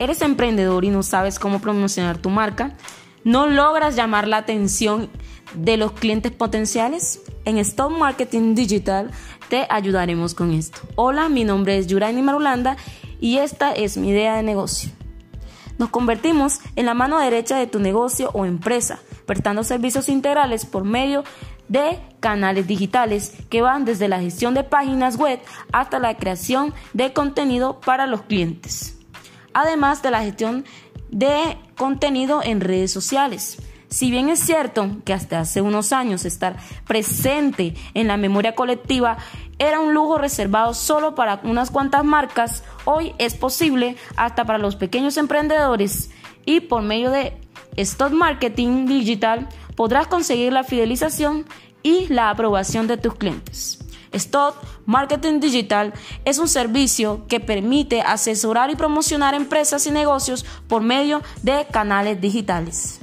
¿Eres emprendedor y no sabes cómo promocionar tu marca? ¿No logras llamar la atención de los clientes potenciales? En Stop Marketing Digital te ayudaremos con esto. Hola, mi nombre es Yuraini Marulanda y esta es mi idea de negocio. Nos convertimos en la mano derecha de tu negocio o empresa, prestando servicios integrales por medio de canales digitales que van desde la gestión de páginas web hasta la creación de contenido para los clientes además de la gestión de contenido en redes sociales. Si bien es cierto que hasta hace unos años estar presente en la memoria colectiva era un lujo reservado solo para unas cuantas marcas, hoy es posible hasta para los pequeños emprendedores y por medio de Stock Marketing Digital podrás conseguir la fidelización y la aprobación de tus clientes. Stock Marketing Digital es un servicio que permite asesorar y promocionar empresas y negocios por medio de canales digitales.